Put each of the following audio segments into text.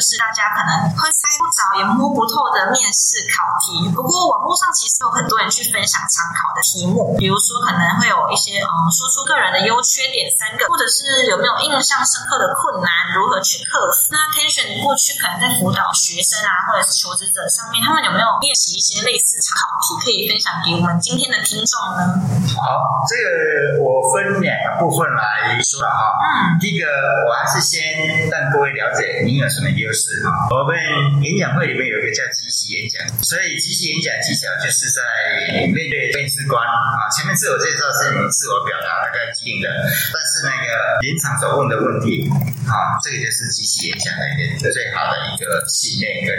是大家可能会猜不着也摸不透的面试考题。不过网络上其实有很多人去分享参考的题目，比如说可能会有一些嗯，说出个人的优缺点三个，或者是有没有印象深刻的困难，如何去克服。那 Tension 过去可能在辅导学生啊，或者是求职者上面，他们有没有练习一些类似考题，可以分享给我们今天的听众呢？好，这个我分两个部分来说了哈。嗯，第一个我还是先让各位了解你有什么优势哈。我们演讲会里面有一个叫即席演讲，所以即席演讲技巧就是在面对面试官啊，前面自我介绍是你自我表达大概既定的，但是那个临场所问的问题啊，这个就是即席演讲的一个最好的一个训练，跟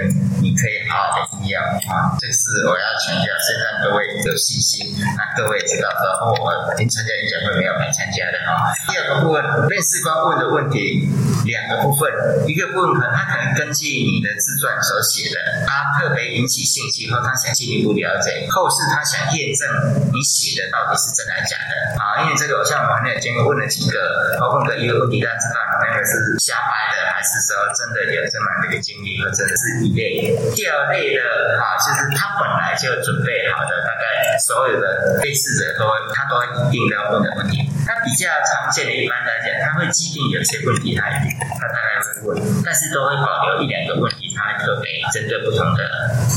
你可以好好的应用啊。这是我要强调，先让各位有信心，那各位知道说哦，我您参加演讲会没有来参加的哈。第二个部分，面试官问的问题两个部分，一个部分可能他可根据你的自传所写的，他特别引起兴趣，或他想进一步了解，后是他想验证你写的到底是真的还是假的啊。因为这个，像我们那经过问了几个，我问个一个问题，大家知道那个是瞎掰的，还是说真的有这么一个经历，或者是一类。第二类的哈，就是他本来就准备好的，大概所有的被试者都他都一定要问的问题。他比较常见的，一般来讲，他会既定有些问题，他他大概会问，但是都会保留一两个问题，他会特别针对不同的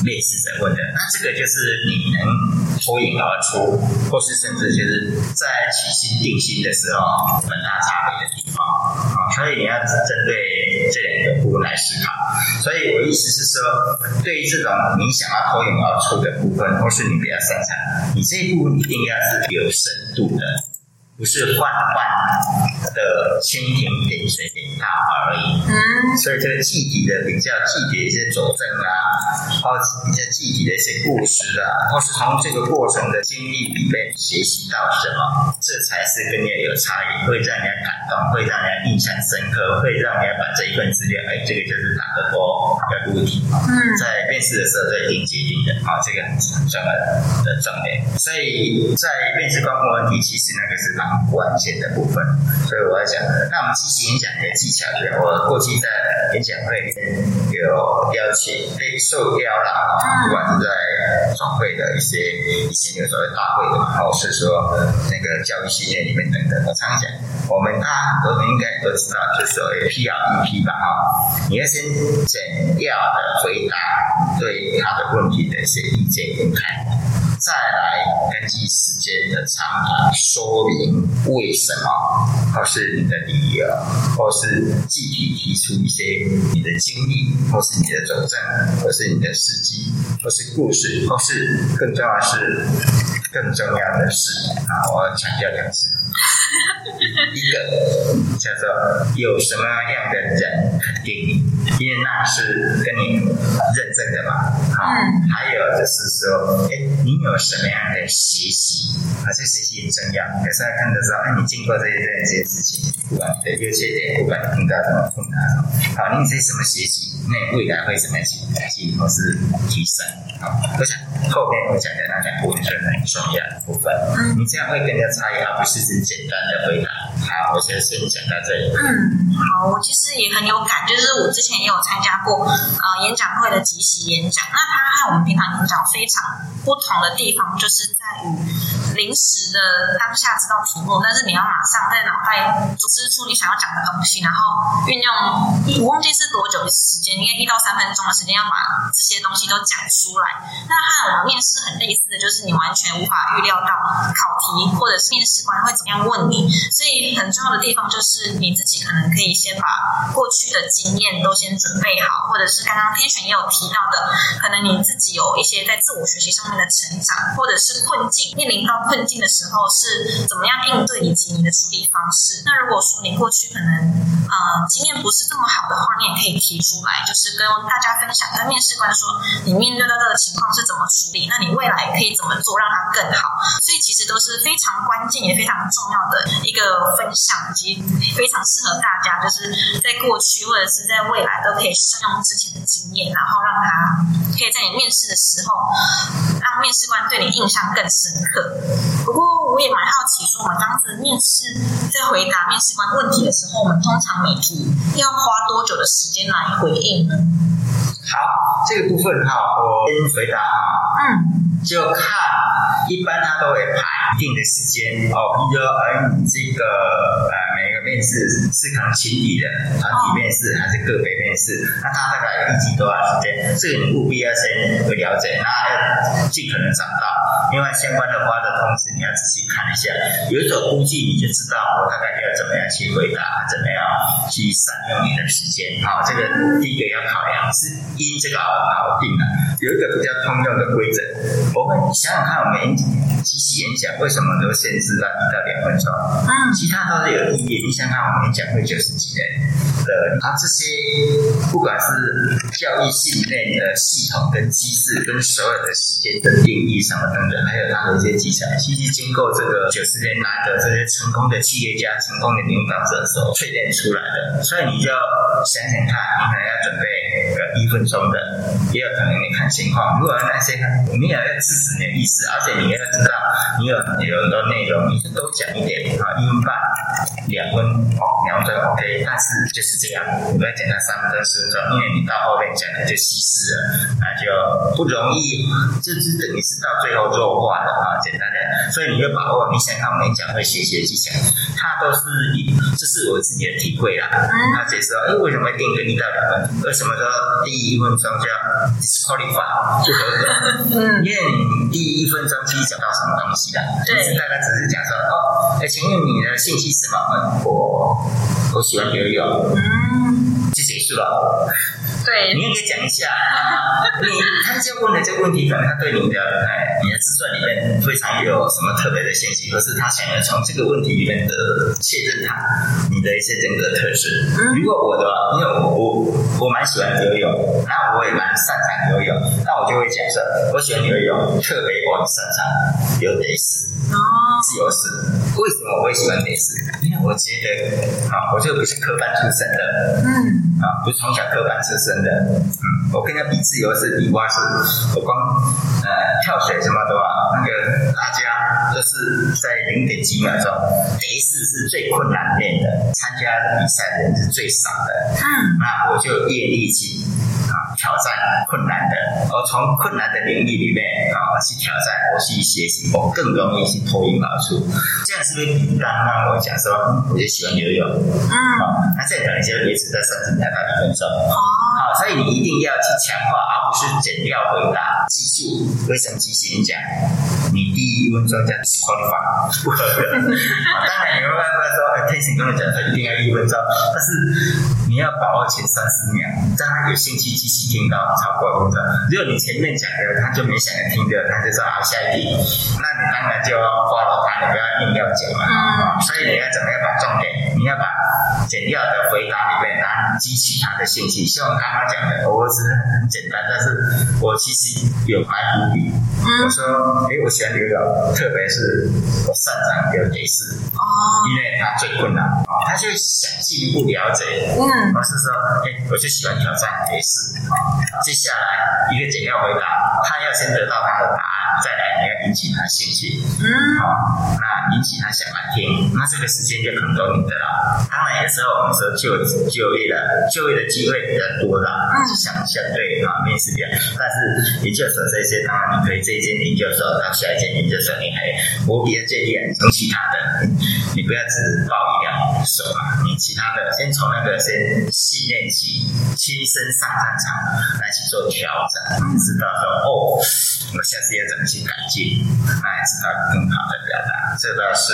类试者问的。那这个就是你能脱颖而出，或是甚至就是在起心定心的时候，很大差别的地方啊。所以你要针对这两个部分来思考。所以我意思是说，对于这种你想要脱颖而出的部分，或是你比较擅长，你这一部分一定要是有深度的。不是换换的蜻蜓点水点到而已，嗯，所以这个具体的比较具体的一些佐证啊，或者比较具体的一些故事啊，或是从这个过程的经历里面学习到什么，这才是跟人家有差异，会让人家感动，会让人家印象深刻，会让人家把这一份资料，哎，这个就是打得多的问题嗯，在面试的时候在定决定的，啊，这个很重要的重点。所以在面试官问问题，其实那个是蛮。关键的部分，所以我要讲，那我们积极演讲的技巧，我过去在演讲会里面有邀请被受邀啦，不管是在总会的一些以前有所谓大会的，或是说那个教育训练里面等等，我常讲，我们大家很多人应该都知道，就是所谓 P R E P 吧，哈，你要先简要的回答对他的问题的一些意见跟看法。再来根据时间的长短说明为什么，或是你的理由，或是具体提出一些你的经历，或是你的佐证，或是你的事迹，或是故事，或是更重要是更重要的是啊，我要强调两次。一个叫做有什么样的人肯定你，因为那是跟你认证的嘛。好，还有就是说，哎，你有什么样的学习？啊，这学习很重要。有时候看的时候，哎，你经过这些这些事情，不管你的优缺点，不管你碰到什么困难，好，你这什么学习？那未来会怎么样去改进或是提升？好，我想后面会讲的那两部分是很重要的部分。嗯，你这样会更加差异，化不是只简单的回答。好，我先先讲到这里。嗯，好，我其实也很有感，就是我之前也有参加过呃演讲会的即席演讲。那它和我们平常演讲非常不同的地方，就是在于临时的当下知道题目，但是你要马上在脑袋组织出你想要讲的东西，然后运用，我忘记是多久的时间。应该一到三分钟的时间要把这些东西都讲出来。那和我们面试很类似的就是，你完全无法预料到考题或者是面试官会怎么样问你。所以很重要的地方就是你自己可能可以先把过去的经验都先准备好，或者是刚刚天选也有提到的，可能你自己有一些在自我学习上面的成长，或者是困境面临到困境的时候是怎么样应对，以及你的处理方式。那如果说你过去可能呃经验不是这么好的话，你也可以提出来。就是跟大家分享，跟面试官说你面对到这个情况是怎么处理，那你未来可以怎么做让它更好？所以其实都是非常关键也非常重要的一个分享，以及非常适合大家，就是在过去或者是在未来都可以善用之前的经验，然后让他可以在你面试的时候，面试官对你印象更深刻。不过我也蛮好奇，说我们当时面试在回答面试官问题的时候，我们通常每题要花多久的时间来回应呢？好，这个部分哈，我先回答哈。嗯，就看一般他都会排一定的时间哦，比如说，哎，你这个呃面试是可能群体的团体面试还是个别面试，那他大概预计多少时间？这个你务必要先了解，那要尽可能找到。另外相关的话的通知，你要仔细看一下，有一种估计你就知道我大概要怎么样去回答，怎么样去善用你的时间。好，这个第一个要考量是因这个而而定的。有一个比较通用的规则，我们想想看，我们即席演讲为什么都限制到一到两分钟？嗯，其他都是有意义。你想看我们演讲会九十几人的，它这些不管是教育训练的系统跟机制跟所有的时间的定义什么等等。还有他的一些技巧，其实经过这个九十年来的这些成功的企业家、成功的领导者所淬炼出来的，所以你就想想看，你可能要准备个一分钟的，也有可能你看情况。如果那些你也要制止你的意思，而且你要知道，你有有很多内容，你是都讲一点啊，一分半、两分哦，两分钟 OK，但是就是这样，你不要讲到三分钟、四分钟，因为你到后面讲的就稀释了，那就不容易，就是等于是到最后做。说话的啊，简单的，所以你要把握你想看我们讲会学习的技巧，它都是以，这是我自己的体会啦。他解释说，哎，为什么会定个一到两分？为什么说第一分钟叫 disqualify 不合格？嗯，因为你第一分钟其实讲到什么东西啦？对，大概只是讲说，哦，哎，请问你的兴趣是什么？我我喜欢游泳。嗯，就结束了。对，你也可以讲一下，你他就问的这个问题，可能他对你的哎，你的自传里面非常有什么特别的信息，可是他想要从这个问题里面的确认他你的一些人格特质。如果我的，因为我我我蛮喜欢游泳，然后我也蛮擅长游泳，那我就会假设我喜欢游泳，特别我擅长游蝶式。哦，自由式。为什么我会喜欢蝶式？因为我觉得啊，我就不是科班出身的，嗯，啊，不是从小科班出身。的，嗯，我跟他比自由式、比蛙式，我光呃跳水什么的话，那个大家都是在零点几秒钟。蝶式是最困难练的，参加比赛的人是最少的，嗯，那我就业力气。挑战困难的，而从困难的领域里面啊去挑战，我去学习，我更容易去脱颖而出。这样是不是比刚刚我讲说，我就喜欢游泳，嗯，那这可能就维持在三十秒到一分钟。哦，好，所以你一定要去强化，而不是减掉回答。记住，为什么即兴演讲？你第一分钟叫 qualify 不合格。当然，你没办法说，天行跟我讲说一定要一分钟，但是。你要把握前三十秒，让他有兴趣继续听到超过一分钟。如果你前面讲的他就没想要听的，他就说好下一题，那你当然就要挂了他，你不要硬要讲嘛。所以你要怎么样把重点，你要把简要的回答里面，然后激起他的兴趣。像我刚刚讲的，我只是很简单，但是我其实有埋伏笔。我说，哎，我喜欢游泳，特别是我擅长游蝶式，因为它最困难。啊，他就想进一步了解。嗯。我是说，哎，我就喜欢挑战没事。接下来一个简要回答，他要先得到他的答案，再来你要引起他兴趣。嗯，好，那引起他想来听，那这个时间就很多你的了。当然有时候我们说就就业的就业的机会比较多了，嗯，相相对啊面试比较，但是研究所这些当然你可以这一间研究所到下一间研究所，你还我比较建议从其他的，你不要只报一两手嘛，你其他的先从那个先。训练起，亲身上战场来去做调整，知道说哦，我下次要怎么去改进，那也知道更好的表达。这个是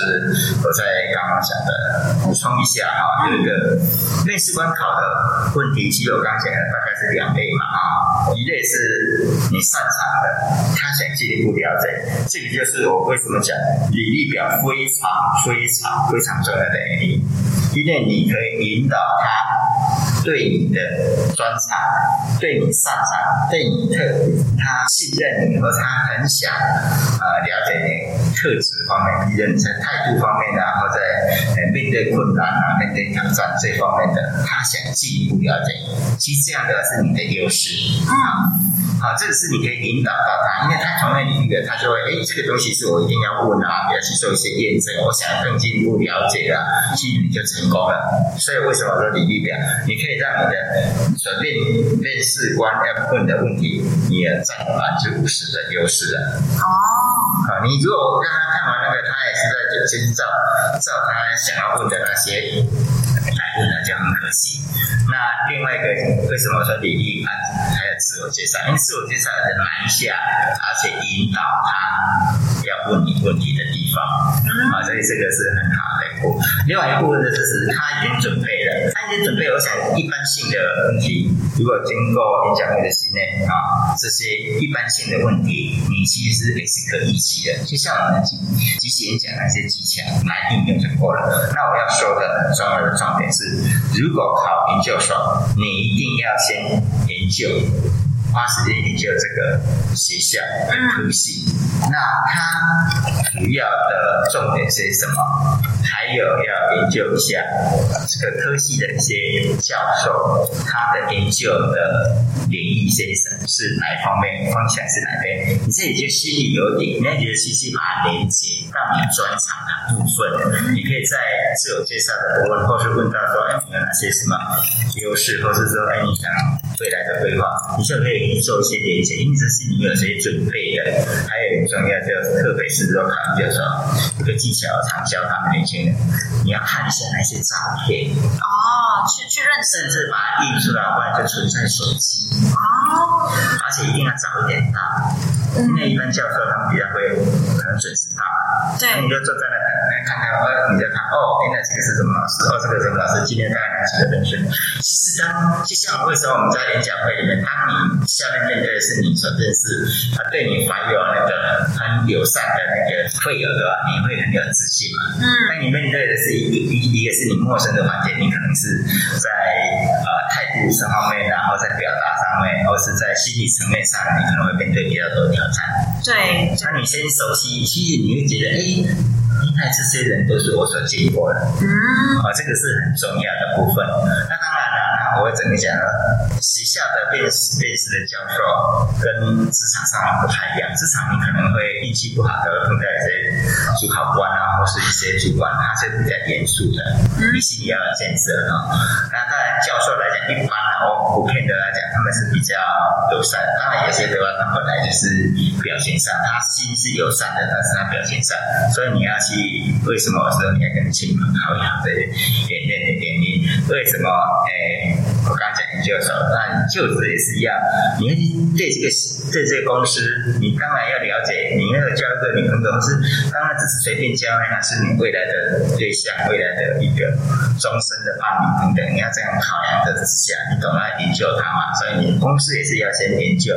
我在刚刚讲的，补充一下哈。有一个面试官考的问题，其实我刚讲的大概是两类嘛啊，一类是你擅长的，他想进一步了解，这个就是我为什么讲履历表非常非常非常重要的原因，因为你可以引导他。对你的专长、对你擅长、对你特别，他信任你，和他很想呃了解你特质方面，比如你在态度方面啊，或在呃面对困难啊、面对挑战这方面的，他想进一步了解你。其实这样的是你的优势啊。好，这个是你可以引导到他，因为他同样领域的，他就会哎，这个东西是我一定要问啊，要去做一些验证，我想更进一步了解啊，其实你就成功了。所以为什么说履历表，你可以让你的所面面试官要问的问题，你也占了百分之五十的优势了。哦，好，你如果让他看完那个，他也是在就是照照他想要问的那些来问了，就很可惜。那另外一个，为什么说履历啊还有自我介绍？因为自我介绍的难下，而且引导他要问你问题的地方啊，所以这个是很好的一步。另外一部分呢，就是他已经准备了，他已经准备。我想一般性的问题，如果经过演讲会的训练啊，这些一般性的问题，你其实也是可以记的。就像我们即即使演讲那些技巧来应用就够了。那我要说的很重要的重点是，如果考研究所，你一定要先研究。花时间研究这个学校的科系，那它主要的重点是什么？还有要研究一下这个科系的一些教授，他的研究的领域是什么？是哪一方面？方向是哪边？你自己就心里有底，你要觉得细细把它连接到你专长的部分。你可以在自我介绍的部分，或是问到说，哎，你有哪些什么优势，或是说，哎，你想未来的规划，你就可以。做一些连接，因为这是你有些准备的。还有很重要，就是特别是说考研究所，一个技巧常教他们年轻人，你要看一下那些照片。哦，去去认识，甚至把它印出来，不然就存在手机。哦，而且一定要早一点到，因为一般教授他们比较会很准时到。对，你就坐在那来看看，哦，你在看，哦，原来这个是什么老师？哦，这个什么老师？今天带来哪几个人选？其实当就像为什么我们在演讲会里面，当你下面面对的是你所认识，他对你怀有那个很友善的那个会友的话，你会很有自信嘛？嗯。那你面对的是一一一个是你陌生的环境，你可能是在呃态度上方面，然后在表达上面，或是在心理层面上，你可能会面对比较多挑战。对。那你先熟悉，其实你会觉得，哎，应该这些人都是我所见过的。嗯。啊，这个是很重要的部分。我会怎么讲呢？学校的面试面试的教授跟职场上不太一样。职场你可能会运气不好，的碰到一些主考官啊，或是一些主管，他是比较严肃的，你心里要有建设啊。那当然，教授来讲，一般啊，我普遍的来讲，他们是比较友善。当然，有些的话，他本来就是表现上，他心是友善的，但是他表现上，所以你要去为什么说你要跟亲朋好友的演练的原因？为什么？诶。我刚刚讲研究所，那你就职也是一样。你对这个对这个公司，你当然要了解。你要交一个女朋友是，当然只是随便交，那是你未来的对象，未来的一个终身的伴侣等等。你要这样考量的之下，你懂要研究它嘛？所以你公司也是要先研究，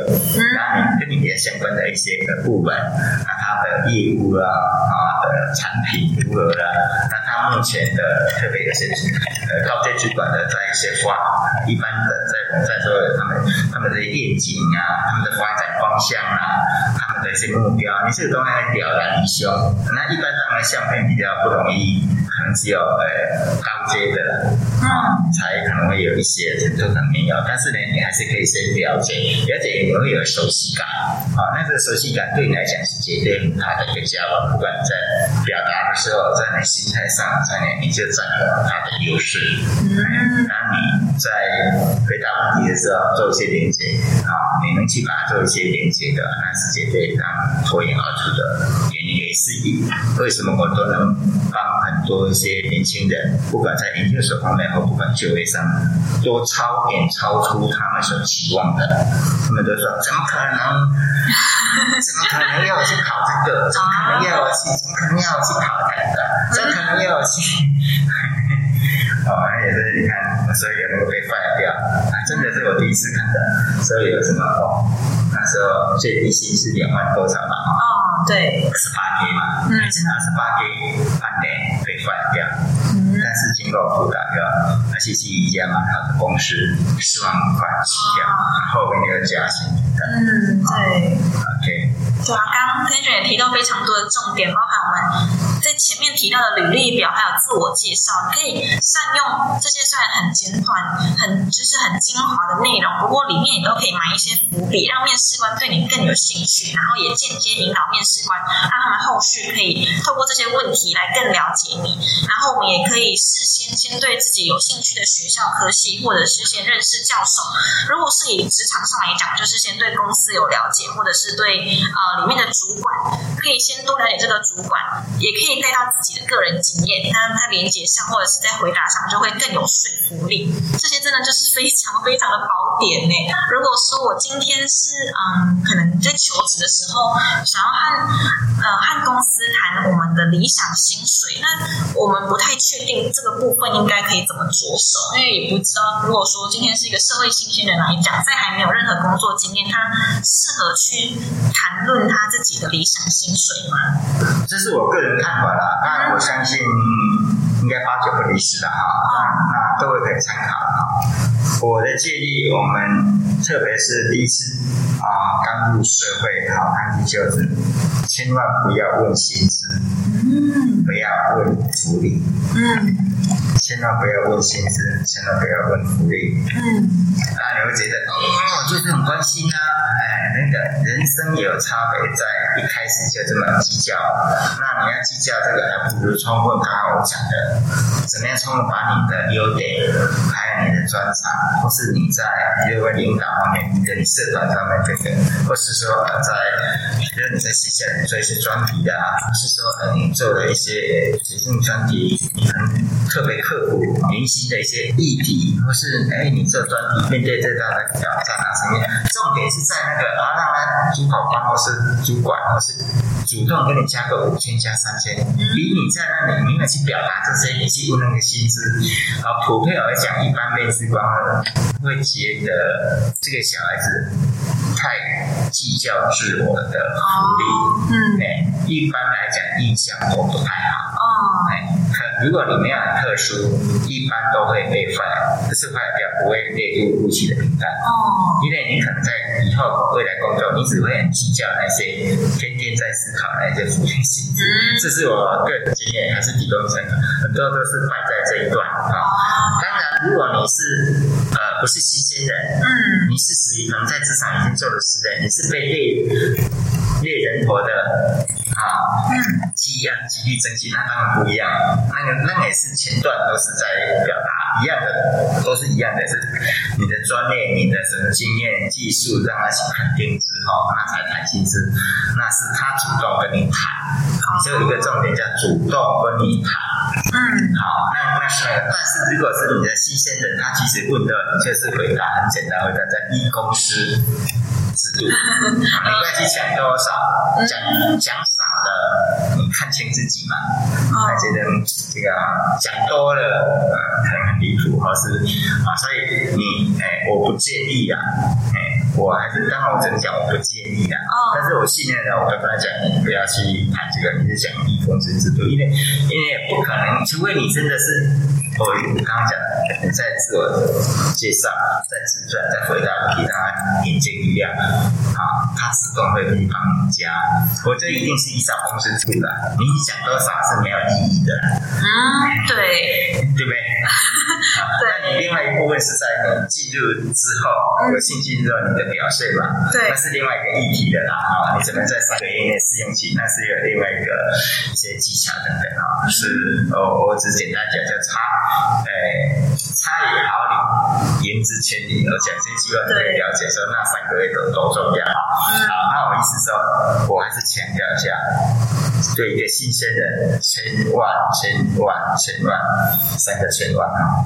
然后你跟你的相关的一些的部门，那它的业务啊啊的产品如何的，那目前的特别有些呃高阶主管的在一些话。一般的在在说他们他们的愿景啊，他们的发展方向啊，他们的一些目标，你这个东西来表达一下。那一般当然相片比较不容易。可能只有呃高阶的啊，才可能会有一些成就感没有。但是呢，你还是可以先了解，了解你会有熟悉感啊。那这个熟悉感对你来讲是绝对很大的一个加分。不管在表时候，在你心态上，在你你就占有它的优势。嗯，然后你在回答问题的时候做一些连接啊，你能去把它做一些连接的，那是绝对让脱颖而出的原因也是一。为什么我都能帮很多？一些年轻人，不管在研究所方面或不管就业上，都超远超出他们所期望的。他们都说：“怎么可能？怎么可能要我去考这个？怎么可能要我去？怎么可能要我去考那个？怎么可能要我去？”哦，也是你看，所以有那个被 fire 掉，真的是我第一次看的。所以有什么哦？那时候最低薪是两万多少嘛？哦，对，二十八 K 嘛，嗯，真的二十八 K 半年被 fire 掉。但是经过辅导要，而且是一家蛮好的公司，四万块起跳，后面有加薪的。嗯，对。OK。对啊，刚刚 Tension 也提到非常多的重点，包含我们在前面提到的履历表，还有自我介绍，可以善用这些虽然很简短、很就是很精华的内容，不过里面也都可以埋一些伏笔，让面试官对你更有兴趣，然后也间接引导面试官，让他们后续可以透过这些问题来更了解你。然后我们也可以事先先对自己有兴趣的学校科系，或者是先认识教授。如果是以职场上来讲，就是先对公司有了解，或者是对呃。里面的主管可以先多了解这个主管，也可以带到自己的个人经验，那在连接上或者是在回答上就会更有说服力。这些真的就是非常非常的宝典呢。如果说我今天是嗯，可能在求职的时候想要和呃和公司谈我们的理想薪水，那我们不太确定这个部分应该可以怎么着手，因为也不知道如果说今天是一个社会新鲜人来讲，在还没有任何工作经验，他适合去谈论。他自己的理想薪水吗？这是我个人看法啦，当然我相信应该八九不离十的哈。那各位可以参考哈。我的建议，我们特别是第一次啊刚入社会好安居就职，千万不要问薪资，嗯，不要问福利，嗯。千万不要问薪资，千万不要问福利。嗯，那你会觉得哦，就是很关心啊，哎，那个人生有差别，在一开始就这么计较，那你要计较这个，还不如充分刚刚我讲的，怎么样充分把你的优点，还有你的专长，或是你在一个领导方面，你的社团上面这个，或是说在，比如你在学校做一些专题啊，或是说呃你做了一些学生专题，你很特别刻苦铭心的一些议题，或是哎，你做专题面对最大的挑战啊什么？重点是在那个啊，让他主考官或是主管或是主动跟你加个五千加三千，比你在那里明的去表达这些，你去问那个薪资，啊，普遍而讲，一般面试官会觉得这个小孩子计较自我的福利，嗯，哎，一般来讲印象都不太好，哦，哎。如果你没有很特殊，一般都会被废，可是坏掉不会列入入期的名单。哦，因为你可能在以后未来工作，你只会很计较那些天天在思考那些负面性质。这是我个人经验，还是提供参考。很多都是败在这一段啊。当然，如果你是呃不是新鲜人，嗯，你是属于可能在职场已经做了十年，你是被列猎人头的啊，嗯。积压，几率增积，那当然不一样。那个，那也是前段都是在一样的，都是一样的，是你的专业、你的什么经验、技术，让他去肯定之后，他才谈薪资。那是他主动跟你谈，你就有一个重点叫主动跟你谈。嗯，好，那那是，但是如果是你的新鲜人，他其实问的就是回答很简单，回答在一公司。制度，没关系，讲多少，讲讲你看清自己嘛。他觉得这个讲多了，可能很离谱，或是啊，所以你哎，我不介意啊，哎，我还是刚好我只能讲我不介意啊。但是我信任呢，我跟他讲，你不要去谈这个，你是讲一公司制度，因为因为不可能，除非你真的是。我刚刚讲，你在自我介绍、在自传、在回答问题，让他眼睛一亮，啊，他自动会帮你加。我这一定是依照公司出的，你讲多少是没有意义的。嗯，对，对不对？对。那你另外一部分是在你进入之后有信心之后你的表现嘛？对。那是另外一个议题的啦，啊，你怎么在三个月内试用期？那是有另外一个一些技巧等等啊。是，我我只简单讲，叫差。哎，差也好你，言之千里，而且这些机会可以了解说那三个月都多重要。好，那我意思说，我还是强调一下，对一个新鲜人，千万、千万、千万，三个千万啊，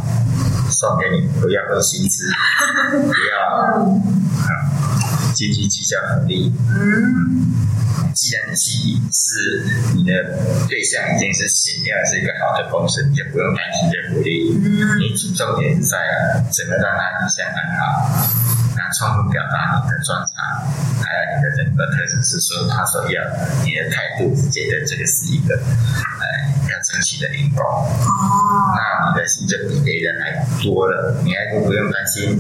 送给你，不要问薪资，不要斤斤计较努力。嗯。既然你是你的对象已经是形样是一个好的公司，你就不用担心这福利。你重点是在怎么让他印象很好，然充分表达你的专长，还有你的人格特质是说他所要，你的态度觉得这个是一个呃要争取的领导。哦。那你的心就比别人还多了，你还不用担心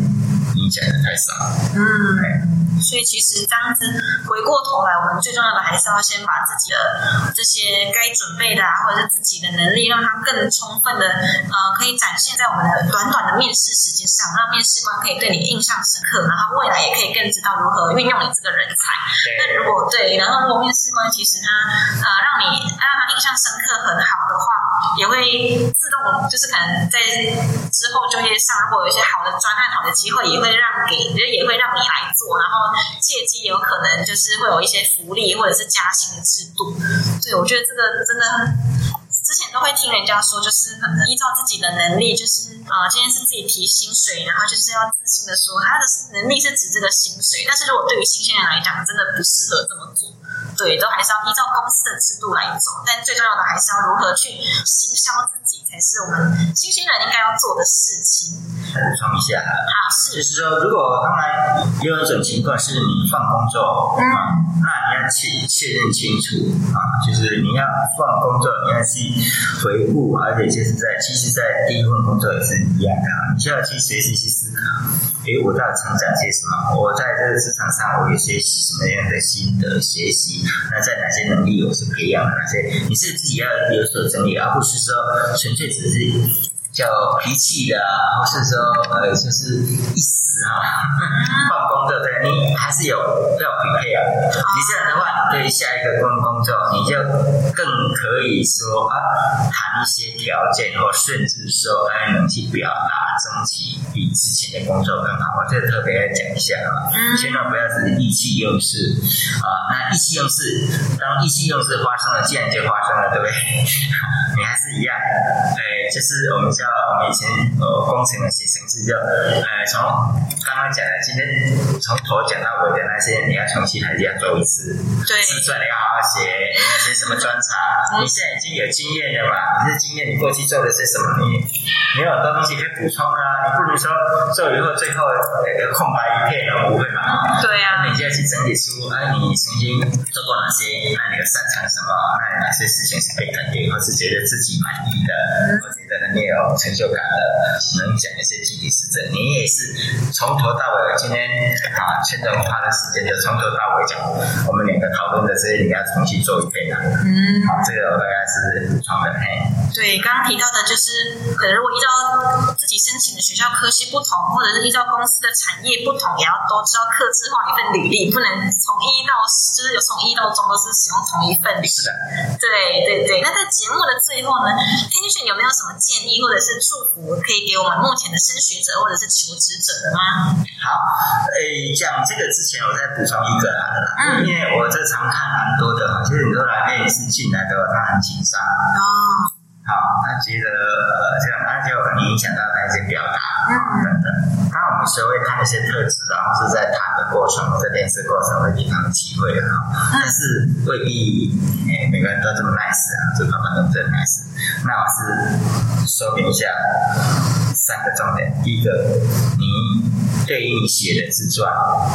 你讲的太少。嗯。所以其实这样子回过头来，我们最重要的还是要先把自己的这些该准备的啊，或者是自己的能力，让它更充分的呃，可以展现在我们的短短的面试时间上，让面试官可以对你印象深刻，然后未来也可以更知道如何运用你这个人才。那如果对，然后如果面试官其实他呃让你让他印象深刻很好的话，也会自动就是可能在之后就业上，如果有一些好的专案、好的机会，也会让给，也会让你来做，然后。借机有可能就是会有一些福利或者是加薪的制度，对我觉得这个真的之前都会听人家说，就是可能依照自己的能力，就是啊，今天是自己提薪水，然后就是要自信的说他的能力是指这个薪水，但是如果对于新鲜人来讲，真的不适合这么做，对，都还是要依照公司的制度来走，但最重要的还是要如何去行销自己，才是我们新鲜人应该要做的事情。补充一下，好，是，就是说，如果当然有一种情况是你换工作，嗯，那你要去确认清楚啊，就是你要换工作，你要去回顾，而且就是在，其实，在第一份工作也是一样的，你需要去学习去思考，诶，我到底成长些什么？我在这个市场上，我有些什么样的心得学习？那在哪些能力我是培养的？哪些你是自己要有所整理，而不是说纯粹只是。叫脾气的，或是说呃，就是一时啊，换工作对，你还是有要匹配啊。你这样的话，对下一个工工作，你就更可以说啊，谈一些条件，或甚至说哎，能去表达，争取比之前的工作更好。我这特别要讲一下啊，千万不要是意气用事啊。那意气用事，当意气用事发生了，既然就发生了，对不对？你还是一样，哎，就是我们叫。我们以前呃工程的写程式，叫呃从刚刚讲的，今天从头讲到尾的那些，你要重新还是要做一次？对，自传你要好好写，写什么专长？你现在已经有经验了嘛？你是经验，你过去做了些什么？你你有很多东西可以补充啊！你不如说做以后最后空白一片了，不会嘛？对啊，你就要去整理出，哎，你曾经做过哪些？那你有擅长什么？那哪些事情是被肯定，或是觉得自己满意的？或觉得你有成就感的，能讲一些具体实证。你也是从头到尾，今天啊，全程花的时间就从头到尾讲。我们两个讨论的这些，你要重新做一遍啊。嗯，好，这个我大概是补充的。嘿，对，刚刚提到的就是，可能如果依照自己申请的学校科系不同，或者是依照公司的产业不同，也要都知道刻制化一份履历，不能从一到就是有从一到中都是使用同一份履历。是的，对对对。那在节目的最后呢，天俊有没有什么建议或者是祝福，可以给我们目前的升学者或者是求职者的吗？好，诶，讲这个之前，我再补充一个啦，因为我这常看蛮多的其实很多来面试进来的，他很紧张。哦，好，他觉得呃这样，那就很影响到他一些表达等等。当我们学会谈一些特质，然后是在谈的过程，或者面试过程会给他们机会哈。但是未必诶每个人都这么 nice 啊，这方面都这么 nice。那我是说明一下三个重点。第一个，你对于你写的自传、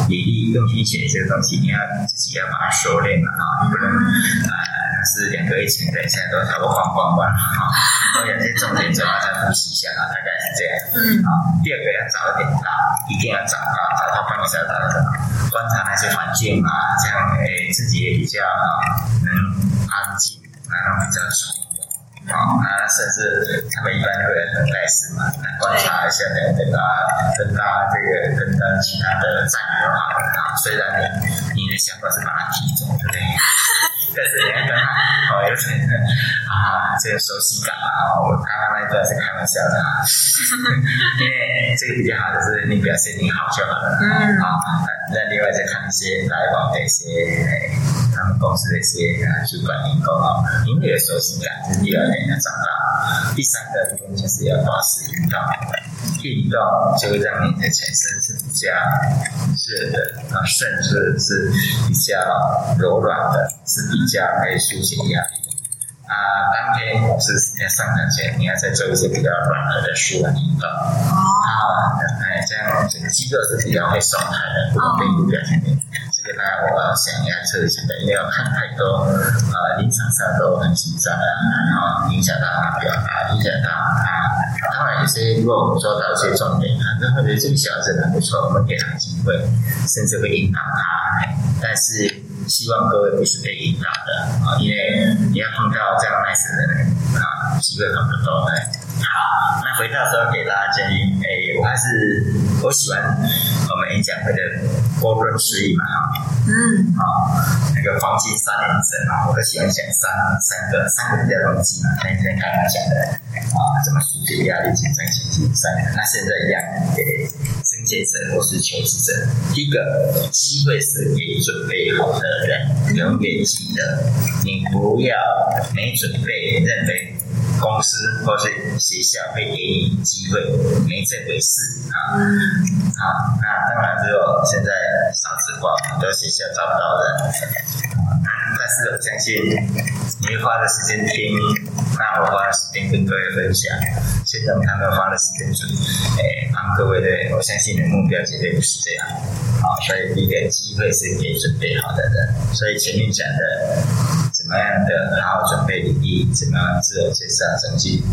履历用心写这个东西，你要自己要把它熟练了啊，不能啊。是两个一千的，现在都差不多光光光啊。都有些重点，之后再复习一下啊，大概是这样。嗯。好，第二个要早一点到，一定要早到，早到办公室要早到，观察那些环境啊，这样诶自己也比较能安静，然后比较舒服。好，那甚至他们一般会很耐心嘛，来观察一下，跟跟他跟他这个跟他其他的战友啊，虽然你你的想法是把他踢走，对不对？但是你要跟他哦，有点啊，这个熟悉感啊。我刚刚那一段是开玩笑的啊，因为这个比较好的是你表现你好就好了。嗯。好，那另外再看一些来往的一些他们公司的一些主管员工啊，因为有熟悉感，这是第二点要找到。第三个部分就是要保持运动，运动就会让你的全身是比较热的啊，甚至是比较柔软的，是比。较可以疏解压力啊。当天是要上场前，你要再做一些比较软和的舒缓运动。哦。啊，哎，这样整个肌肉是比较会松开的，不会背部表现。这个当然我想一下测一下的，因为要看太多，呃，临场上都很紧张啊，然后影响到他表达，影响到他。当然有些如果我们做到一些重点，他都会觉得这个小子很不错，我们给他机会，甚至会引导他。但是希望各位不是被引导的啊，因为你要碰到这样 nice 的人啊，机会很不多的。好，那回到时候给大家建议，哎，我还是我喜欢我们演讲会的波润诗意嘛，哈，嗯，好，那个黄金三连胜啊，我都喜欢讲三三个三个比较容易记嘛，像今天刚刚讲的啊，怎么疏解压力、紧张、情绪三个，那现在一样给生界者或是求职者，第一个机会是给准备好的人，永远记得，你不要没准备，认为。公司或是学校会给你机会，没这回事啊！好，那当然之后现在少子化，很多学校招不到人，但是我相信你会花的时间听，那我花的时间跟各位分享，现在他们花的时间准，诶，帮各位的，我相信你的目标绝对不是这样。好，所以一个机会是给准备好的人，所以前面讲的。怎么样的好好准备礼仪？怎么样自我介绍？整体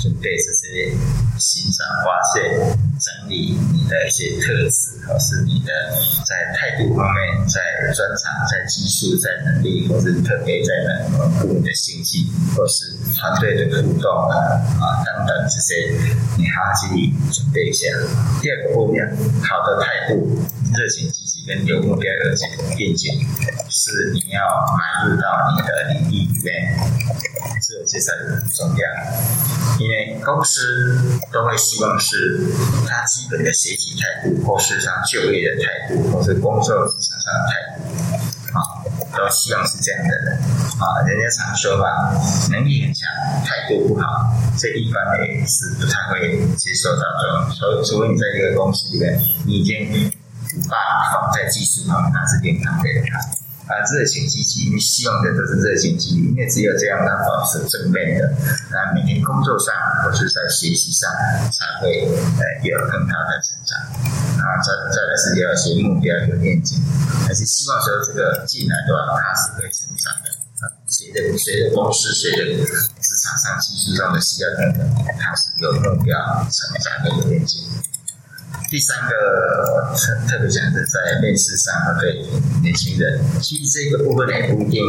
准备这些欣赏、发现、整理你的一些特质，或是你的在态度方面、在专长、在技术、在能力，或是特别在哪部分的信息，或是团队的互动啊啊等等这些，你好好去准备一下。第二个部分，好的态度、热情、积极跟有目标的这种愿景，是你要埋入到你的。领域里面，自我介绍很重要，因为公司都会希望是他基本的学习态度，或是他就业的态度，或是工作职场上的态度，啊，都希望是这样的人啊。人家常说吧，能力很强，态度不好，这一般也是不太会接受到这种。所以，除非你在一个公司里面，你已经把放在技术上，那是健康的。啊，热情积极，你希望的都是热情积极，因为只有这样，他保持正面的，那每天工作上或是在学习上才会呃有更大的成长。啊，再再来是要一些目标有愿景，还是希望说这个进来的话，他是会成长的。啊，随着随着公司随着职场上技术上的需要等等，他是有目标成长的有愿景。第三个特特别讲的，在面试上对年轻人，其实这个部分也不一定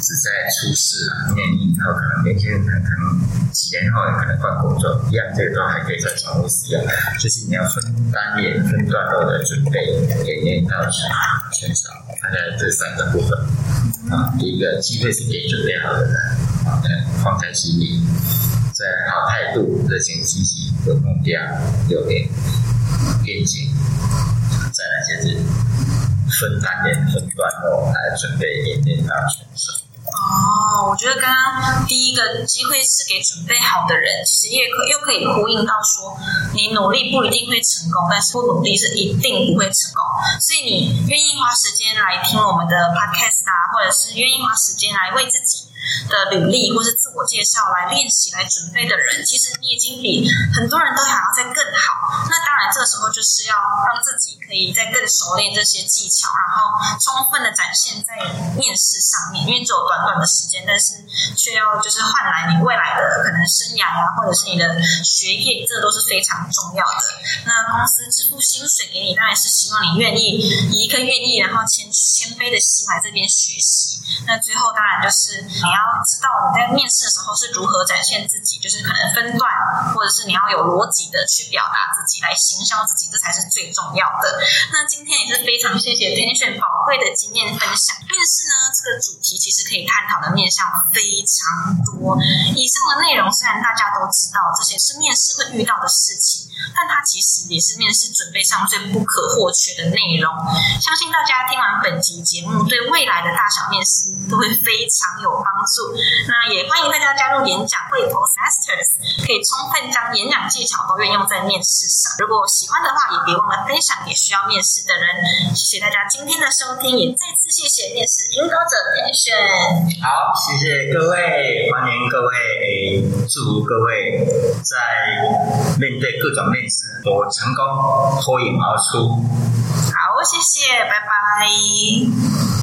只在初试啊，因为你以后可能年轻人可能几年后也可能换工作，一样这个都还可以再重复使用。就是你要分单列、分段落的准备，给年到全全少，大概这三个部分啊。第一个机会是给准备好的人啊，放在心里，在好态度、热情、积极、有目标、有点。愿景，再来就是分单点、分段落来准备演练到全胜。哦，我觉得刚刚第一个机会是给准备好的人，其实也可又可以呼应到说，你努力不一定会成功，但是不努力是一定不会成功。所以你愿意花时间来听我们的 podcast 啊，或者是愿意花时间来为自己。的履历或是自我介绍来练习来准备的人，其实你已经比很多人都想要再更好。那当然，这个时候就是要让自己可以再更熟练这些技巧，然后充分的展现在面试上面。因为只有短短的时间，但是却要就是换来你未来的可能生涯呀，或者是你的学业，这都是非常重要的。那公司支付薪水给你，当然是希望你愿意以一颗愿意，然后谦谦卑的心来这边学习。那最后当然就是要。要知道你在面试的时候是如何展现自己，就是可能分段，或者是你要有逻辑的去表达自己，来行销自己，这才是最重要的。那今天也是非常谢谢 Tension 宝贵的经验分享。面试呢，这个主题其实可以探讨的面向非常多。以上的内容虽然大家都知道，这些是面试会遇到的事情，但它其实也是面试准备上最不可或缺的内容。相信大家听完本集节目，对未来的大小面试都会非常有帮助。那也欢迎大家加入演讲会 Postmasters，可以充分将演讲技巧都运用在面试上。如果喜欢的话，也别忘了分享给需要面试的人。谢谢大家今天的收听，也再次谢谢面试引导者天选。好，谢谢各位，欢迎各位，祝福各位在面对各种面试都成功脱颖而出。好，谢谢，拜拜。